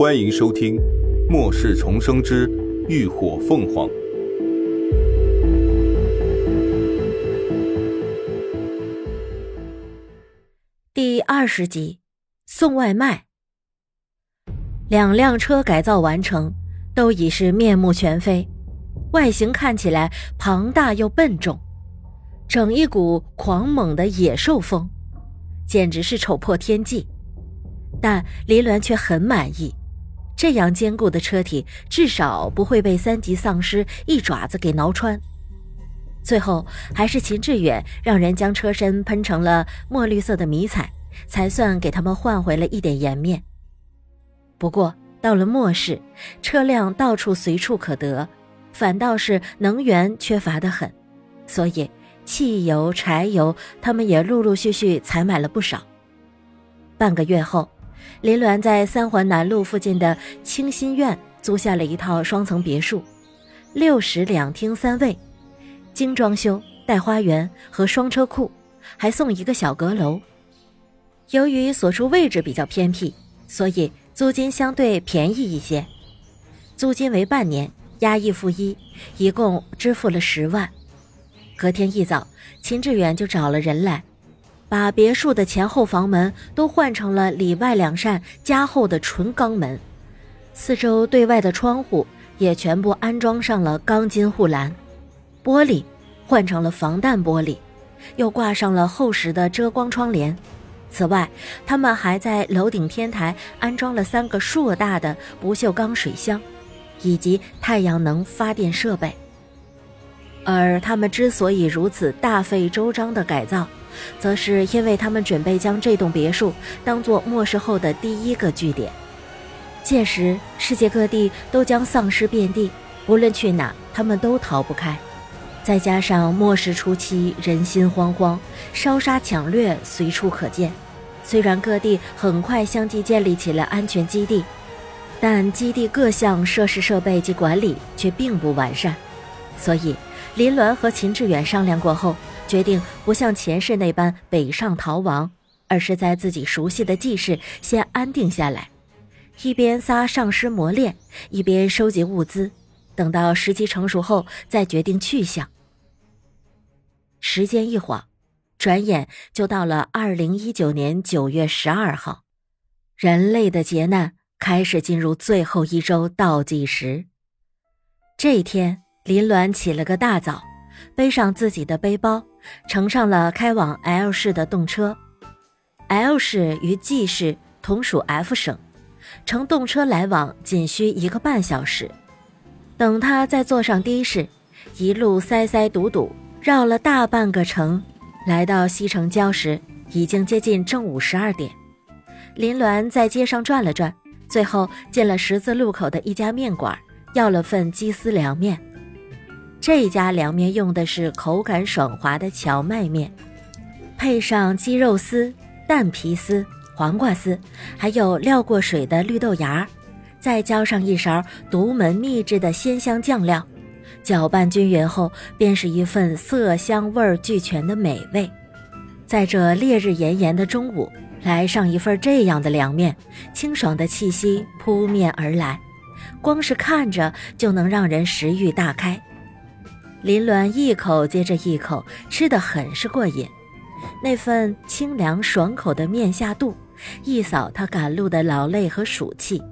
欢迎收听《末世重生之浴火凤凰》第二十集。送外卖。两辆车改造完成，都已是面目全非，外形看起来庞大又笨重，整一股狂猛的野兽风，简直是丑破天际。但林鸾却很满意，这样坚固的车体至少不会被三级丧尸一爪子给挠穿。最后还是秦志远让人将车身喷成了墨绿色的迷彩。才算给他们换回了一点颜面。不过到了末世，车辆到处随处可得，反倒是能源缺乏的很，所以汽油、柴油他们也陆陆续续采买了不少。半个月后，林鸾在三环南路附近的清新苑租下了一套双层别墅，六室两厅三卫，精装修，带花园和双车库，还送一个小阁楼。由于所处位置比较偏僻，所以租金相对便宜一些。租金为半年，押一付一，一共支付了十万。隔天一早，秦志远就找了人来，把别墅的前后房门都换成了里外两扇加厚的纯钢门，四周对外的窗户也全部安装上了钢筋护栏，玻璃换成了防弹玻璃，又挂上了厚实的遮光窗帘。此外，他们还在楼顶天台安装了三个硕大的不锈钢水箱，以及太阳能发电设备。而他们之所以如此大费周章的改造，则是因为他们准备将这栋别墅当做末世后的第一个据点。届时，世界各地都将丧尸遍地，无论去哪，他们都逃不开。再加上末世初期人心惶惶，烧杀抢掠随处可见。虽然各地很快相继建立起了安全基地，但基地各项设施设备及管理却并不完善。所以，林鸾和秦志远商量过后，决定不像前世那般北上逃亡，而是在自己熟悉的记事先安定下来，一边撒上师磨练，一边收集物资。等到时机成熟后，再决定去向。时间一晃，转眼就到了二零一九年九月十二号，人类的劫难开始进入最后一周倒计时。这一天，林鸾起了个大早，背上自己的背包，乘上了开往 L 市的动车。L 市与 G 市同属 F 省，乘动车来往仅需一个半小时。等他再坐上的士，一路塞塞堵堵，绕了大半个城，来到西城郊时，已经接近正午十二点。林鸾在街上转了转，最后进了十字路口的一家面馆，要了份鸡丝凉面。这家凉面用的是口感爽滑的荞麦面，配上鸡肉丝、蛋皮丝、黄瓜丝，还有料过水的绿豆芽儿。再浇上一勺独门秘制的鲜香酱料，搅拌均匀后，便是一份色香味俱全的美味。在这烈日炎炎的中午，来上一份这样的凉面，清爽的气息扑面而来，光是看着就能让人食欲大开。林鸾一口接着一口吃得很是过瘾，那份清凉爽口的面下肚，一扫他赶路的劳累和暑气。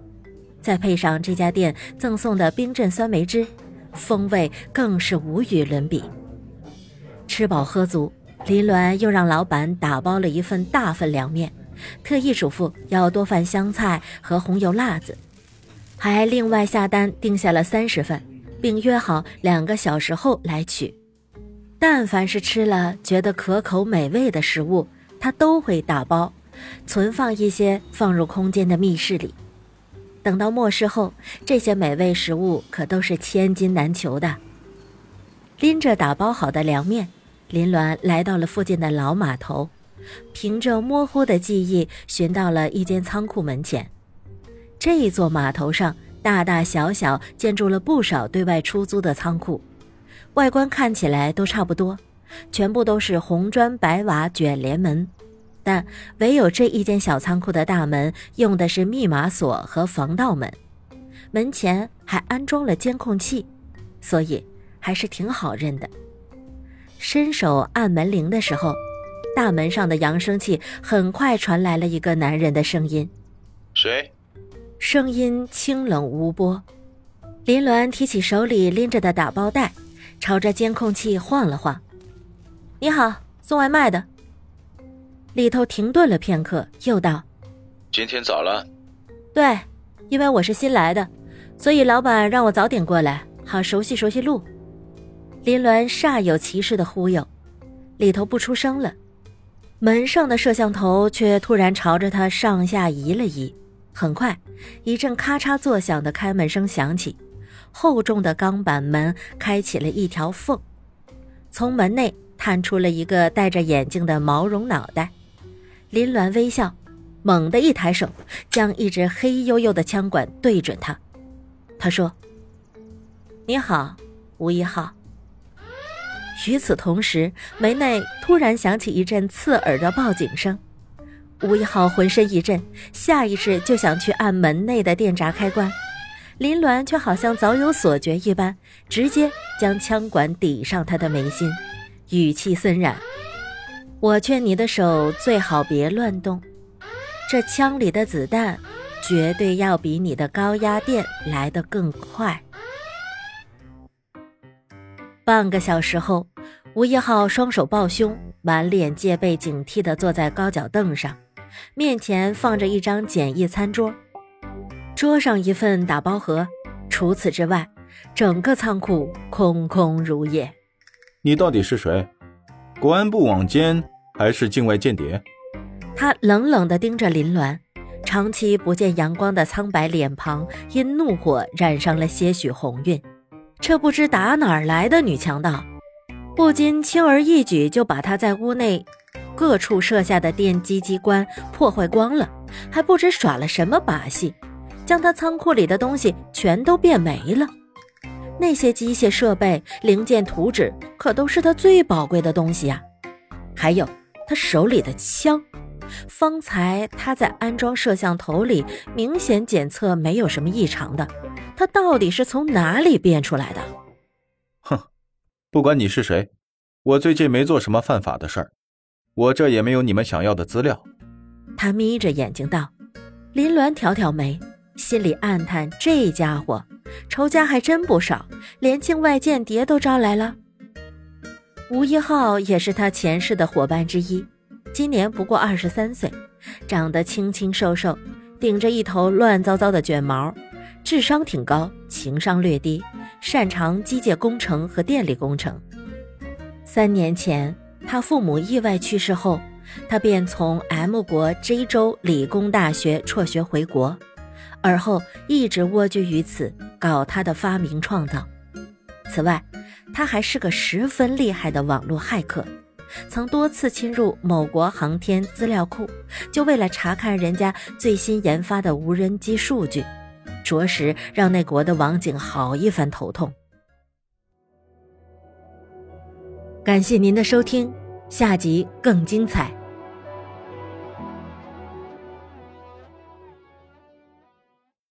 再配上这家店赠送的冰镇酸梅汁，风味更是无与伦比。吃饱喝足，林鸾又让老板打包了一份大份凉面，特意嘱咐要多放香菜和红油辣子，还另外下单订下了三十份，并约好两个小时后来取。但凡是吃了觉得可口美味的食物，他都会打包，存放一些放入空间的密室里。等到末世后，这些美味食物可都是千金难求的。拎着打包好的凉面，林鸾来到了附近的老码头，凭着模糊的记忆寻到了一间仓库门前。这一座码头上大大小小建筑了不少对外出租的仓库，外观看起来都差不多，全部都是红砖白瓦卷帘门。但唯有这一间小仓库的大门用的是密码锁和防盗门，门前还安装了监控器，所以还是挺好认的。伸手按门铃的时候，大门上的扬声器很快传来了一个男人的声音：“谁？”声音清冷无波。林鸾提起手里拎着的打包袋，朝着监控器晃了晃：“你好，送外卖的。”里头停顿了片刻，又道：“今天早了。”“对，因为我是新来的，所以老板让我早点过来，好熟悉熟悉路。”林鸾煞有其事的忽悠，里头不出声了，门上的摄像头却突然朝着他上下移了移。很快，一阵咔嚓作响的开门声响起，厚重的钢板门开启了一条缝，从门内探出了一个戴着眼镜的毛绒脑袋。林鸾微笑，猛地一抬手，将一支黑黝黝的枪管对准他。他说：“你好，吴一号。”与此同时，门内突然响起一阵刺耳的报警声。吴一号浑身一震，下意识就想去按门内的电闸开关。林鸾却好像早有所觉一般，直接将枪管抵上他的眉心，语气森然。我劝你的手最好别乱动，这枪里的子弹绝对要比你的高压电来得更快。半个小时后，吴一号双手抱胸，满脸戒备警惕地坐在高脚凳上，面前放着一张简易餐桌，桌上一份打包盒，除此之外，整个仓库空空如也。你到底是谁？国安部网监还是境外间谍？他冷冷地盯着林鸾，长期不见阳光的苍白脸庞因怒火染上了些许红晕。这不知打哪儿来的女强盗，不禁轻而易举就把她在屋内各处设下的电击机关破坏光了，还不知耍了什么把戏，将他仓库里的东西全都变没了。那些机械设备、零件、图纸，可都是他最宝贵的东西呀。还有他手里的枪，方才他在安装摄像头里明显检测没有什么异常的，他到底是从哪里变出来的？哼，不管你是谁，我最近没做什么犯法的事儿，我这也没有你们想要的资料。他眯着眼睛道。林鸾挑挑眉，心里暗叹：这家伙。仇家还真不少，连境外间谍都招来了。吴一浩也是他前世的伙伴之一，今年不过二十三岁，长得清清瘦瘦，顶着一头乱糟糟的卷毛，智商挺高，情商略低，擅长机械工程和电力工程。三年前，他父母意外去世后，他便从 M 国 J 州理工大学辍学回国。而后一直蜗居于此，搞他的发明创造。此外，他还是个十分厉害的网络骇客，曾多次侵入某国航天资料库，就为了查看人家最新研发的无人机数据，着实让那国的网警好一番头痛。感谢您的收听，下集更精彩。